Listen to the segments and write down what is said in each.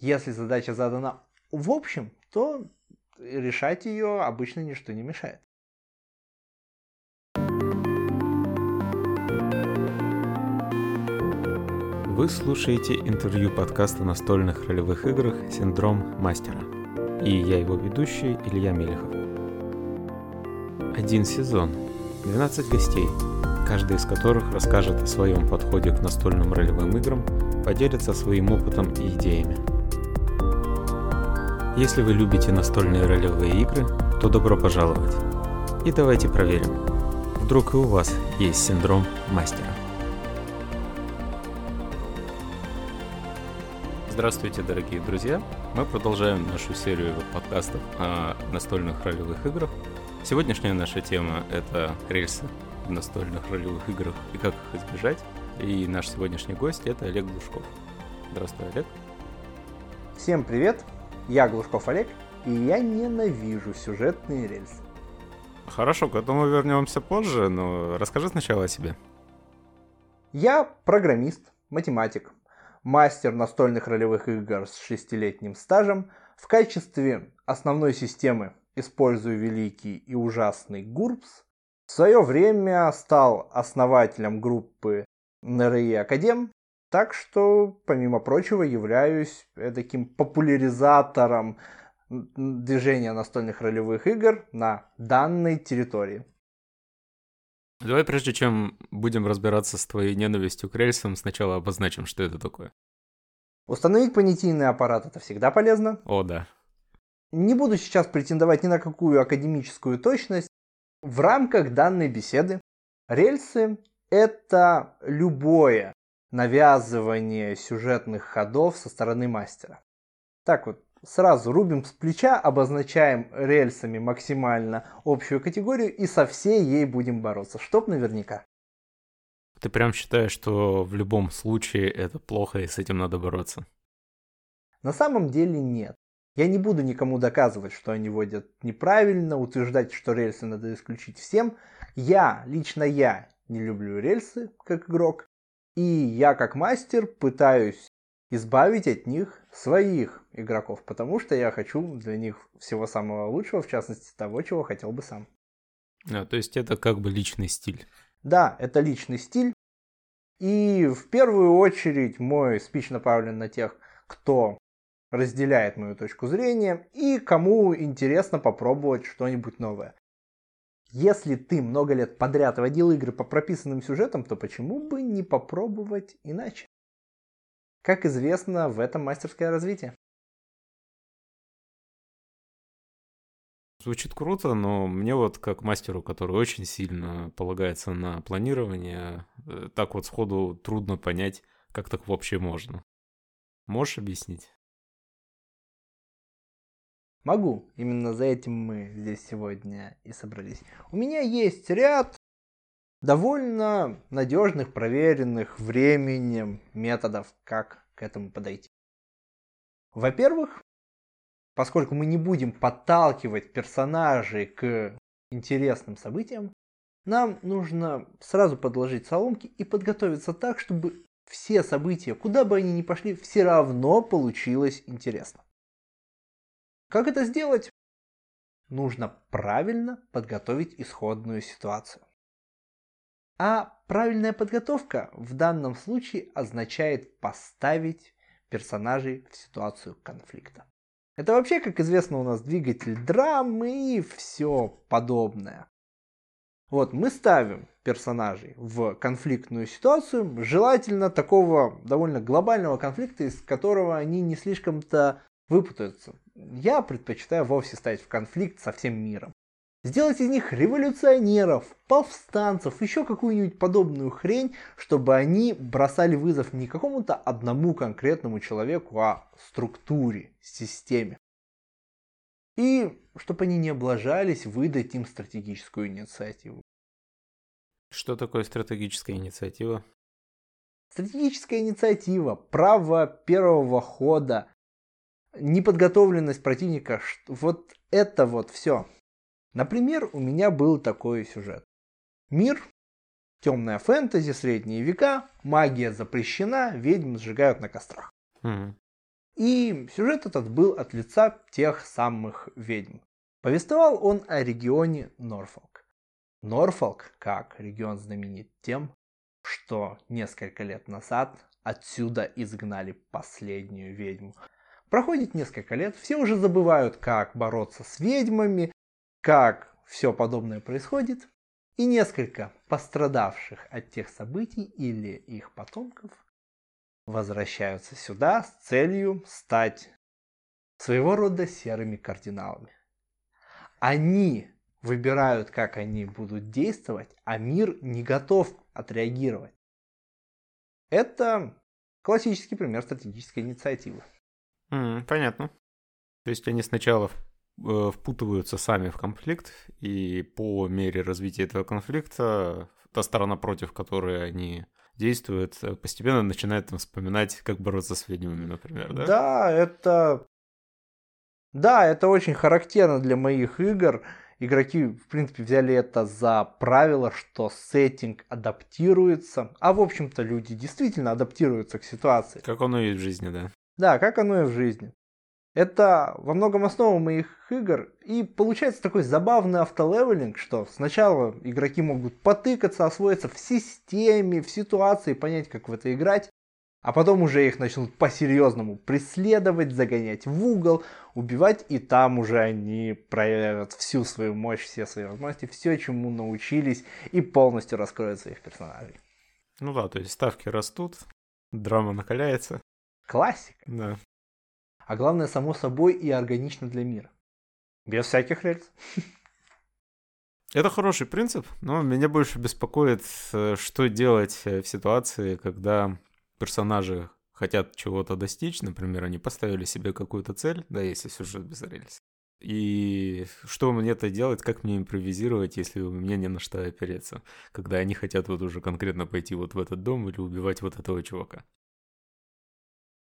Если задача задана в общем, то решать ее обычно ничто не мешает. Вы слушаете интервью подкаста настольных ролевых играх «Синдром мастера». И я его ведущий Илья Мелехов. Один сезон, 12 гостей, каждый из которых расскажет о своем подходе к настольным ролевым играм, поделится своим опытом и идеями. Если вы любите настольные ролевые игры, то добро пожаловать. И давайте проверим, вдруг и у вас есть синдром мастера. Здравствуйте, дорогие друзья! Мы продолжаем нашу серию подкастов о настольных ролевых играх. Сегодняшняя наша тема — это рельсы в настольных ролевых играх и как их избежать. И наш сегодняшний гость — это Олег Глушков. Здравствуй, Олег. Всем привет! Я Глушков Олег, и я ненавижу сюжетные рельсы. Хорошо, к этому вернемся позже, но расскажи сначала о себе. Я программист, математик, мастер настольных ролевых игр с шестилетним стажем. В качестве основной системы использую великий и ужасный GURPS. В свое время стал основателем группы НРИ Академ, так что, помимо прочего, являюсь таким популяризатором движения настольных ролевых игр на данной территории. Давай, прежде чем будем разбираться с твоей ненавистью к рельсам, сначала обозначим, что это такое. Установить понятийный аппарат это всегда полезно. О, да. Не буду сейчас претендовать ни на какую академическую точность. В рамках данной беседы рельсы – это любое навязывание сюжетных ходов со стороны мастера. Так вот, сразу рубим с плеча, обозначаем рельсами максимально общую категорию и со всей ей будем бороться, чтоб наверняка. Ты прям считаешь, что в любом случае это плохо и с этим надо бороться? На самом деле нет. Я не буду никому доказывать, что они водят неправильно, утверждать, что рельсы надо исключить всем. Я, лично я, не люблю рельсы как игрок. И я как мастер пытаюсь избавить от них своих игроков, потому что я хочу для них всего самого лучшего, в частности того, чего хотел бы сам. А, то есть это как бы личный стиль. Да, это личный стиль. И в первую очередь мой спич направлен на тех, кто разделяет мою точку зрения и кому интересно попробовать что-нибудь новое. Если ты много лет подряд водил игры по прописанным сюжетам, то почему бы не попробовать иначе? Как известно, в этом мастерское развитие. Звучит круто, но мне вот как мастеру, который очень сильно полагается на планирование, э, так вот сходу трудно понять, как так вообще можно. Можешь объяснить? Могу. Именно за этим мы здесь сегодня и собрались. У меня есть ряд довольно надежных, проверенных временем методов, как к этому подойти. Во-первых, поскольку мы не будем подталкивать персонажей к интересным событиям, нам нужно сразу подложить соломки и подготовиться так, чтобы все события, куда бы они ни пошли, все равно получилось интересно. Как это сделать? Нужно правильно подготовить исходную ситуацию. А правильная подготовка в данном случае означает поставить персонажей в ситуацию конфликта. Это вообще, как известно, у нас двигатель драмы и все подобное. Вот, мы ставим персонажей в конфликтную ситуацию, желательно такого довольно глобального конфликта, из которого они не слишком-то выпутаются. Я предпочитаю вовсе ставить в конфликт со всем миром. Сделать из них революционеров, повстанцев, еще какую-нибудь подобную хрень, чтобы они бросали вызов не какому-то одному конкретному человеку, а структуре, системе. И чтобы они не облажались выдать им стратегическую инициативу. Что такое стратегическая инициатива? Стратегическая инициатива, право первого хода, неподготовленность противника, вот это вот все. Например, у меня был такой сюжет. Мир, темная фэнтези, средние века, магия запрещена, ведьм сжигают на кострах. Mm. И сюжет этот был от лица тех самых ведьм. Повествовал он о регионе Норфолк. Норфолк, как регион знаменит тем, что несколько лет назад отсюда изгнали последнюю ведьму. Проходит несколько лет, все уже забывают, как бороться с ведьмами, как все подобное происходит, и несколько пострадавших от тех событий или их потомков возвращаются сюда с целью стать своего рода серыми кардиналами. Они выбирают, как они будут действовать, а мир не готов отреагировать. Это классический пример стратегической инициативы. Mm, понятно. То есть они сначала э, впутываются сами в конфликт, и по мере развития этого конфликта та сторона, против которой они действуют, э, постепенно начинает там, вспоминать, как бороться с ведьмами, например, да? Да, это... Да, это очень характерно для моих игр. Игроки, в принципе, взяли это за правило, что сеттинг адаптируется. А, в общем-то, люди действительно адаптируются к ситуации. Как оно и в жизни, да. Да, как оно и в жизни. Это во многом основа моих игр. И получается такой забавный автолевелинг, что сначала игроки могут потыкаться, освоиться в системе, в ситуации, понять, как в это играть. А потом уже их начнут по-серьезному преследовать, загонять в угол, убивать, и там уже они проявят всю свою мощь, все свои возможности, все, чему научились, и полностью раскроют своих персонажей. Ну да, то есть ставки растут, драма накаляется. Классика. Да. А главное, само собой и органично для мира. Без всяких рельс. Это хороший принцип, но меня больше беспокоит, э, что делать э, в ситуации, когда персонажи хотят чего-то достичь, например, они поставили себе какую-то цель, да, если сюжет без рельс. И что мне это делать, как мне импровизировать, если у меня не на что опереться, когда они хотят вот уже конкретно пойти вот в этот дом или убивать вот этого чувака.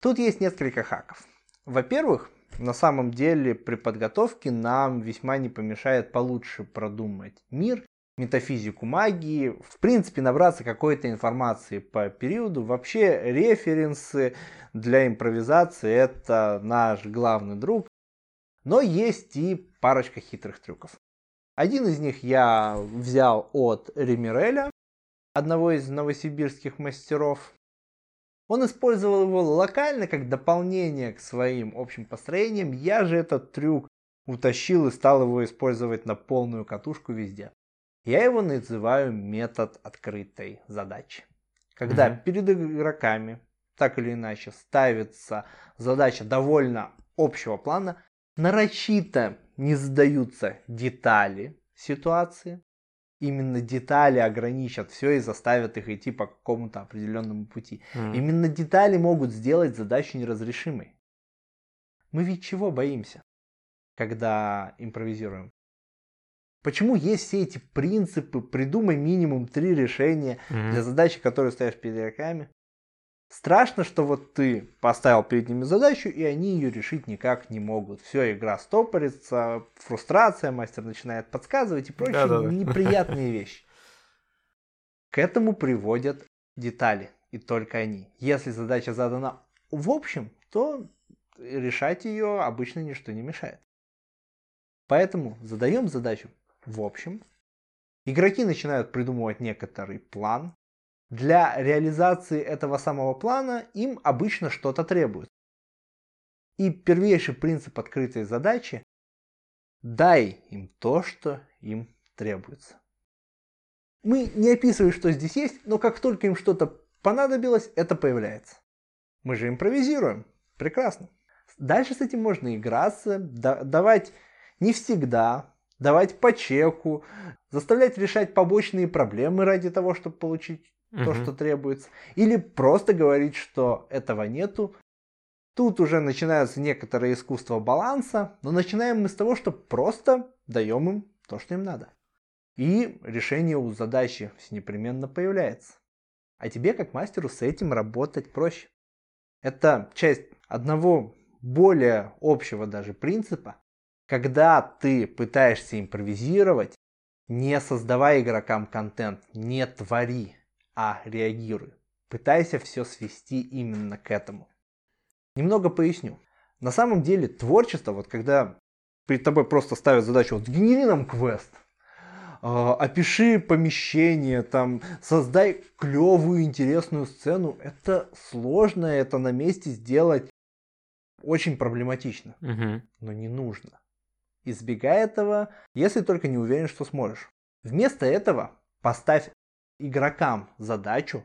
Тут есть несколько хаков. Во-первых, на самом деле при подготовке нам весьма не помешает получше продумать мир метафизику магии, в принципе набраться какой-то информации по периоду. Вообще референсы для импровизации это наш главный друг. Но есть и парочка хитрых трюков. Один из них я взял от Ремиреля, одного из новосибирских мастеров. Он использовал его локально как дополнение к своим общим построениям. Я же этот трюк утащил и стал его использовать на полную катушку везде. Я его называю метод открытой задачи. Когда mm-hmm. перед игроками так или иначе ставится задача довольно общего плана, нарочито не задаются детали ситуации, именно детали ограничат все и заставят их идти по какому-то определенному пути. Mm. Именно детали могут сделать задачу неразрешимой. Мы ведь чего боимся, когда импровизируем? Почему есть все эти принципы? Придумай минимум три решения mm-hmm. для задачи, которые ставишь перед игроками. Страшно, что вот ты поставил перед ними задачу, и они ее решить никак не могут. Все, игра стопорится, фрустрация, мастер начинает подсказывать и прочие Да-да-да. неприятные вещи. К этому приводят детали, и только они. Если задача задана в общем, то решать ее обычно ничто не мешает. Поэтому задаем задачу в общем. Игроки начинают придумывать некоторый план. Для реализации этого самого плана им обычно что-то требуется. И первейший принцип открытой задачи – дай им то, что им требуется. Мы не описываем, что здесь есть, но как только им что-то понадобилось, это появляется. Мы же импровизируем. Прекрасно. Дальше с этим можно играться, давать не всегда, давать по чеку, заставлять решать побочные проблемы ради того, чтобы получить угу. то, что требуется. Или просто говорить, что этого нету. Тут уже начинается некоторое искусство баланса, но начинаем мы с того, что просто даем им то, что им надо. И решение у задачи непременно появляется. А тебе, как мастеру, с этим работать проще. Это часть одного более общего даже принципа, когда ты пытаешься импровизировать, не создавай игрокам контент, не твори, а реагируй. Пытайся все свести именно к этому. Немного поясню. На самом деле творчество, вот когда перед тобой просто ставят задачу, вот генери нам квест, а, опиши помещение, там, создай клевую, интересную сцену. Это сложно, это на месте сделать очень проблематично, Угу. но не нужно. Избегай этого, если только не уверен, что сможешь. Вместо этого поставь игрокам задачу,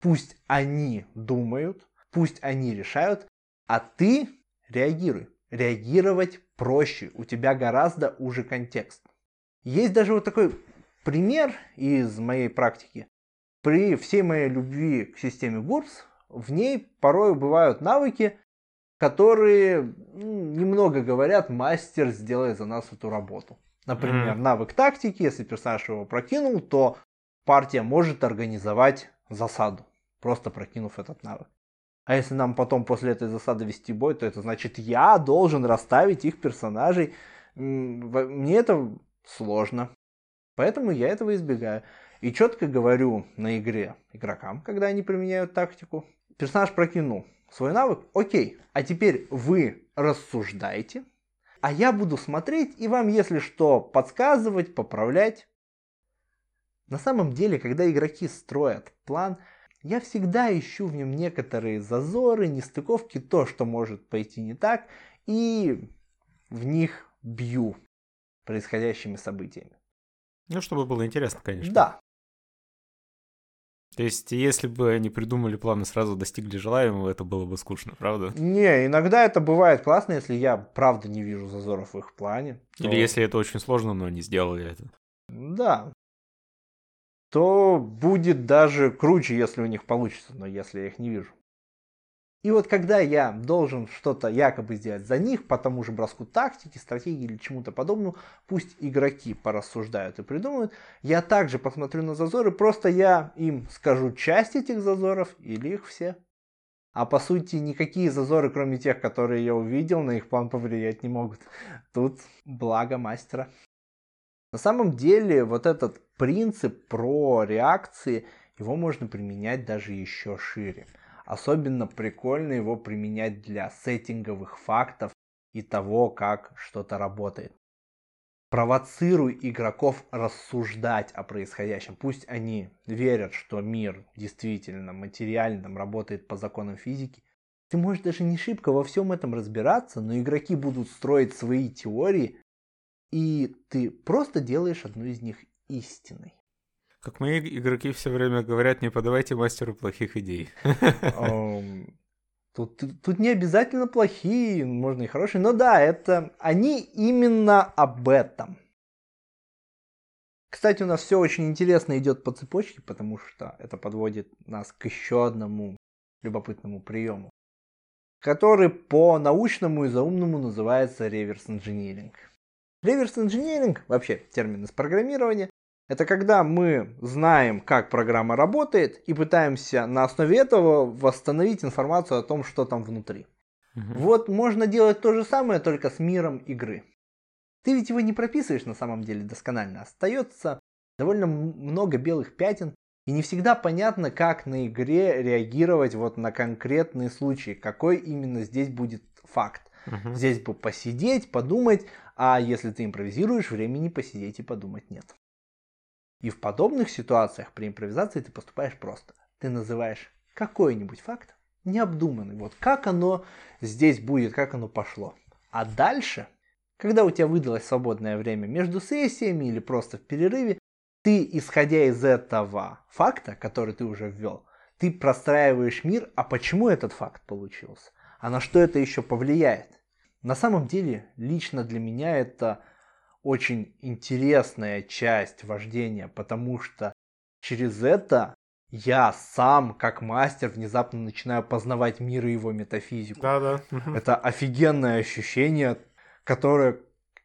пусть они думают, пусть они решают, а ты реагируй. Реагировать проще, у тебя гораздо уже контекст. Есть даже вот такой пример из моей практики. При всей моей любви к системе ГУРС, в ней порой бывают навыки, которые м, немного говорят, мастер сделает за нас эту работу. Например, Мгм. навык тактики, если персонаж его прокинул, то партия может организовать засаду, просто прокинув этот навык. А если нам потом после этой засады вести бой, то это значит, я должен расставить их персонажей. Мне это сложно. Поэтому я этого избегаю. И четко говорю на игре игрокам, когда они применяют тактику. Персонаж прокинул свой навык, окей, а теперь вы рассуждаете, а я буду смотреть и вам, если что, подсказывать, поправлять. На самом деле, когда игроки строят план, я всегда ищу в нем некоторые зазоры, нестыковки, то, что может пойти не так, и в них бью происходящими событиями. Ну, чтобы было интересно, конечно. Да, То есть, если бы они придумали план и сразу достигли желаемого, это было бы скучно, правда? не, иногда это бывает классно, если я правда не вижу зазоров в их плане. Или то- если это очень сложно, но они сделали это. Да. То будет даже круче, если у них получится, но если я их не вижу. И вот когда я должен что-то якобы сделать за них, по тому же броску тактики, стратегии или чему-то подобному, пусть игроки порассуждают и придумают, я также посмотрю на зазоры, просто я им скажу часть этих зазоров или их все. А по сути никакие зазоры, кроме тех, которые я увидел, на их план повлиять не могут. Тут благо мастера. На самом деле вот этот принцип про реакции, его можно применять даже еще шире. Особенно прикольно его применять для сеттинговых фактов и того, как что-то работает. Провоцируй игроков рассуждать о происходящем. Пусть они верят, что мир действительно материальным работает по законам физики. Ты можешь даже не шибко во всем этом разбираться, но игроки будут строить свои теории, и ты просто делаешь одну из них истиной. Как мои игроки все время говорят, не подавайте мастеру плохих идей. Тут, тут не обязательно плохие, можно и хорошие, но да, это они именно об этом. Кстати, у нас все очень интересно идет по цепочке, потому что это подводит нас к еще одному любопытному приему, который по научному и заумному называется реверс-инжиниринг. Реверс-инжиниринг, вообще термин из программирования, это когда мы знаем, как программа работает, и пытаемся на основе этого восстановить информацию о том, что там внутри. Мгм. Вот можно делать то же самое, только с миром игры. Ты ведь его не прописываешь на самом деле досконально. Остается довольно много белых пятен, и не всегда понятно, как на игре реагировать вот на конкретные случаи, какой именно здесь будет факт. Мгм. Здесь бы посидеть, подумать, а если ты импровизируешь, времени посидеть и подумать нет. И в подобных ситуациях при импровизации ты поступаешь просто. Ты называешь какой-нибудь факт необдуманный. Вот как оно здесь будет, как оно пошло. А дальше, когда у тебя выдалось свободное время между сессиями или просто в перерыве, ты, исходя из этого факта, который ты уже ввел, ты простраиваешь мир, а почему этот факт получился, а на что это еще повлияет. На самом деле, лично для меня это очень интересная часть вождения, потому что через это я сам, как мастер, внезапно начинаю познавать мир и его метафизику. Да-да. Мгм. Это офигенное ощущение, которое,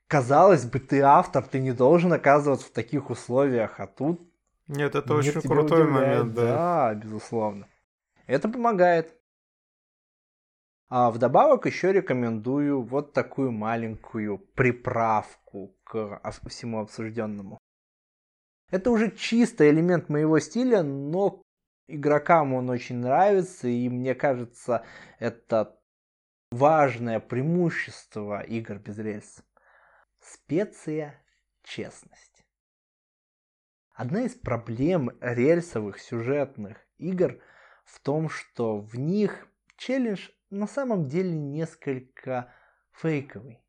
казалось бы, ты автор, ты не должен оказываться в таких условиях, а тут Нет, это очень крутой удивляет. момент, да. Да, безусловно. Это помогает. А вдобавок еще рекомендую вот такую маленькую приправку к всему обсужденному. Это уже чисто элемент моего стиля, но игрокам он очень нравится, и мне кажется, это важное преимущество игр без рельс. Специя честность. Одна из проблем рельсовых сюжетных игр в том, что в них челлендж на самом деле несколько фейковый.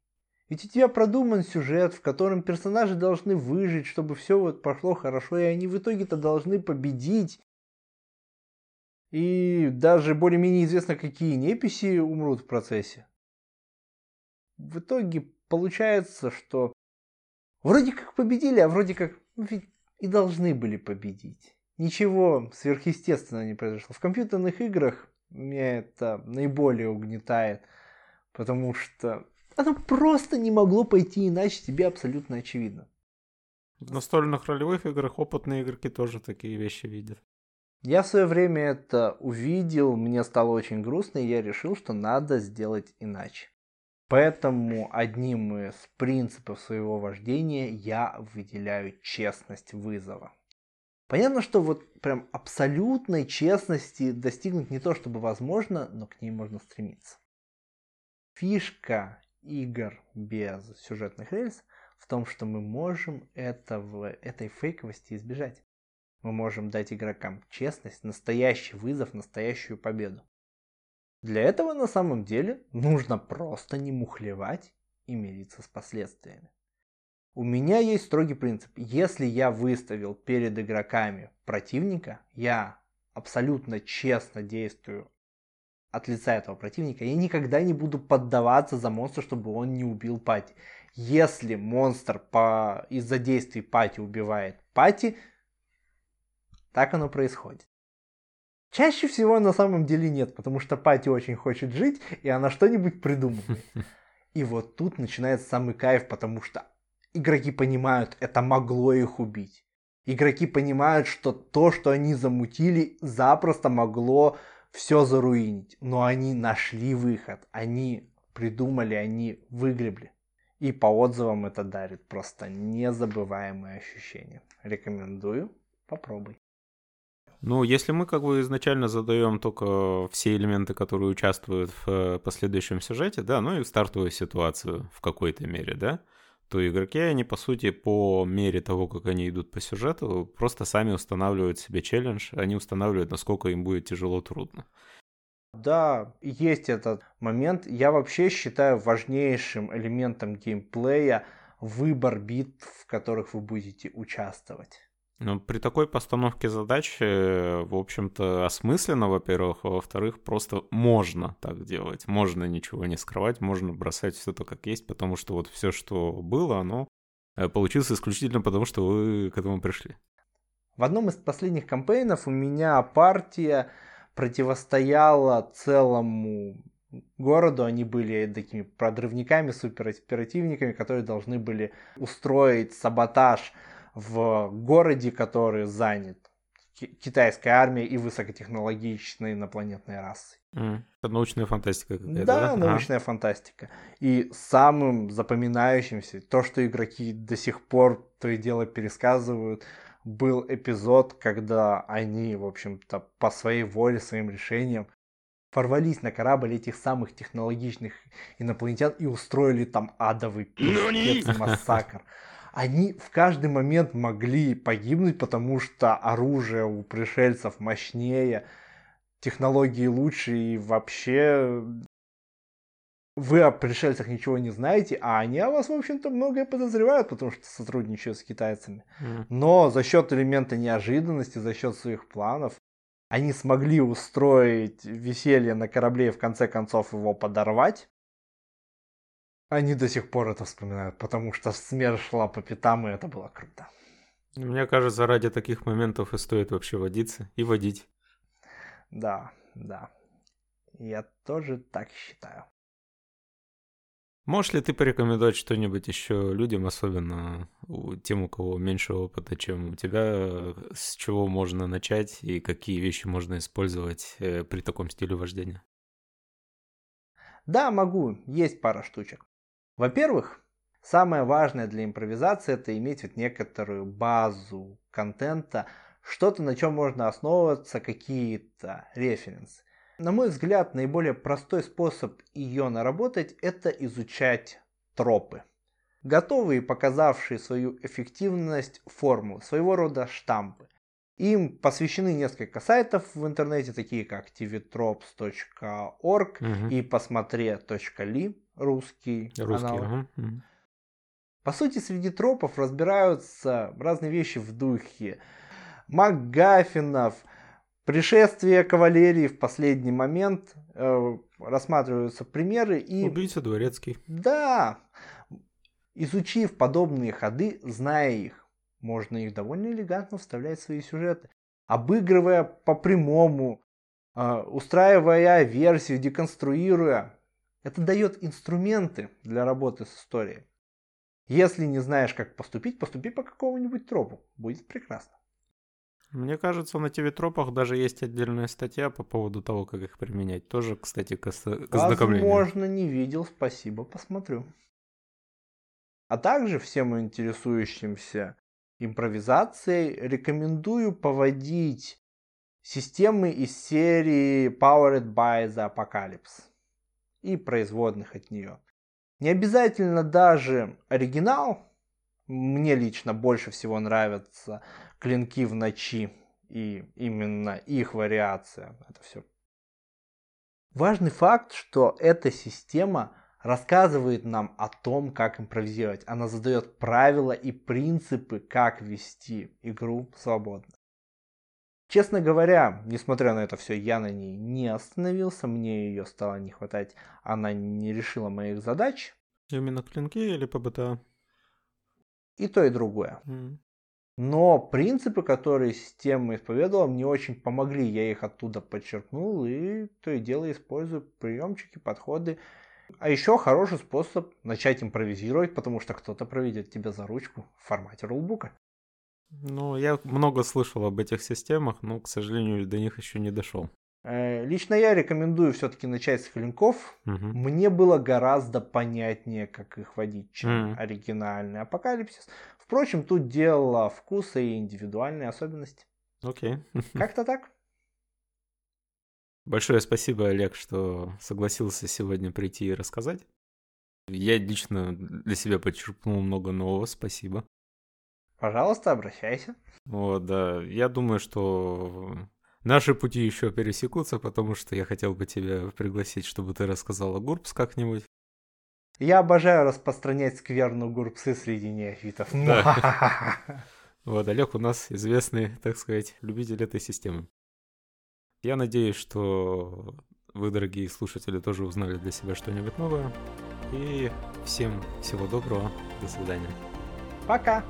Ведь у тебя продуман сюжет, в котором персонажи должны выжить, чтобы все вот пошло хорошо, и они в итоге-то должны победить. И даже более-менее известно, какие неписи умрут в процессе. В итоге получается, что вроде как победили, а вроде как ну, ведь и должны были победить. Ничего сверхъестественного не произошло. В компьютерных играх меня это наиболее угнетает, потому что оно просто не могло пойти иначе, тебе абсолютно очевидно. В настольных ролевых играх опытные игроки тоже такие вещи видят. Я в свое время это увидел, мне стало очень грустно, и я решил, что надо сделать иначе. Поэтому одним из принципов своего вождения я выделяю честность вызова. Понятно, что вот прям абсолютной честности достигнуть не то чтобы возможно, но к ней можно стремиться. Фишка игр без сюжетных рельс в том, что мы можем этого, этой фейковости избежать. Мы можем дать игрокам честность, настоящий вызов, настоящую победу. Для этого на самом деле нужно просто не мухлевать и мириться с последствиями. У меня есть строгий принцип. Если я выставил перед игроками противника, я абсолютно честно действую от лица этого противника, я никогда не буду поддаваться за монстра, чтобы он не убил Пати. Если монстр по... из-за действий Пати убивает Пати, так оно происходит. Чаще всего на самом деле нет, потому что Пати очень хочет жить, и она что-нибудь придумывает. И вот тут начинается самый кайф, потому что игроки понимают, это могло их убить. Игроки понимают, что то, что они замутили, запросто могло все заруинить. Но они нашли выход, они придумали, они выгребли. И по отзывам это дарит просто незабываемые ощущения. Рекомендую, попробуй. Ну, если мы как бы изначально задаем только все элементы, которые участвуют в э, последующем сюжете, да, ну и стартовую ситуацию в какой-то мере, да, то игроки, они, по сути, по мере того, как они идут по сюжету, просто сами устанавливают себе челлендж, они устанавливают, насколько им будет тяжело-трудно. Да, есть этот момент. Я вообще считаю важнейшим элементом геймплея выбор битв, в которых вы будете участвовать. Ну, при такой постановке задач, э, в общем-то, осмысленно, во-первых, а во-вторых, просто можно так делать. Можно ничего не скрывать, можно бросать все то, как есть, потому что вот все, что было, оно э, получилось исключительно потому, что вы к этому пришли. В одном из последних кампейнов у меня партия противостояла целому городу. Они были такими продрывниками, супероперативниками, которые должны были устроить саботаж в городе, который занят китайской армией и высокотехнологичной инопланетной расой. Mm. Это научная фантастика какая-то, да? Да, научная а. фантастика. И самым запоминающимся, то, что игроки до сих пор то и дело пересказывают, был эпизод, когда они, в общем-то, по своей воле, своим решениям ворвались на корабль этих самых технологичных инопланетян и устроили там адовый пиздец, массакр они в каждый момент могли погибнуть, потому что оружие у пришельцев мощнее, технологии лучше и вообще вы о пришельцах ничего не знаете, а они о вас, в общем-то, многое подозревают, потому что сотрудничают с китайцами. Но за счет элемента неожиданности, за счет своих планов, они смогли устроить веселье на корабле и в конце концов его подорвать. Они до сих пор это вспоминают, потому что смерть шла по пятам, и это было круто. Мне кажется, ради таких моментов и стоит вообще водиться и водить. Да, да. Я тоже так считаю. Можешь ли ты порекомендовать что-нибудь еще людям, особенно тем, у кого меньше опыта, чем у тебя, с чего можно начать и какие вещи можно использовать э, при таком стиле вождения? Да, могу. Есть пара штучек. Во-первых, самое важное для импровизации это иметь вот некоторую базу контента, что-то, на чем можно основываться, какие-то референсы. На мой взгляд, наиболее простой способ ее наработать – это изучать тропы. Готовые, показавшие свою эффективность формулы, своего рода штампы. Им посвящены несколько сайтов в интернете, такие как tvtrops.org угу. и посмотре.ли, русский, русский аналог. Угу. По сути, среди тропов разбираются разные вещи в духе МакГаффинов, пришествие кавалерии в последний момент, э, рассматриваются примеры и... Убийца дворецкий. Да, изучив подобные ходы, зная их, можно их довольно элегантно вставлять в свои сюжеты, обыгрывая по прямому, э, устраивая версию, деконструируя. Это дает инструменты для работы с историей. Если не знаешь, как поступить, поступи по какому-нибудь тропу. Будет прекрасно. Мне кажется, на ТВ-тропах даже есть отдельная статья по поводу того, как их применять. Тоже, кстати, к, к ознакомлению. Возможно, не видел. Спасибо, посмотрю. А также всем интересующимся импровизацией рекомендую поводить системы из серии Powered by the Apocalypse и производных от нее. Не обязательно даже оригинал. Мне лично больше всего нравятся клинки в ночи и именно их вариация. Это все. Важный факт, что эта система рассказывает нам о том, как импровизировать. Она задает правила и принципы, как вести игру свободно. Честно говоря, несмотря на это все, я на ней не остановился, мне ее стало не хватать, она не решила моих задач. Именно клинки или ПБТА? И то, и другое. Mm. Но принципы, которые система исповедовала, мне очень помогли. Я их оттуда подчеркнул и то и дело использую приемчики, подходы. А еще хороший способ начать импровизировать, потому что кто-то проведет тебя за ручку в формате рулбука. Ну, я много слышал об этих системах, но, к сожалению, до них еще не дошел. Э, лично я рекомендую все-таки начать с клинков. Угу. Мне было гораздо понятнее, как их водить, чем угу. оригинальный апокалипсис. Впрочем, тут дело вкуса и индивидуальной особенности. Окей. Как-то так. Большое спасибо, Олег, что согласился сегодня прийти и рассказать. Я лично для себя подчеркнул много нового, спасибо. Пожалуйста, обращайся. Вот, да. Я думаю, что наши пути еще пересекутся, потому что я хотел бы тебя пригласить, чтобы ты рассказала Гурбс как-нибудь. Я обожаю распространять скверну Гурбсы среди неофитов. Да. Вот, Олег у нас известный, так сказать, любитель этой системы. Я надеюсь, что вы, дорогие слушатели, тоже узнали для себя что-нибудь новое. И всем всего доброго. До свидания. Пока.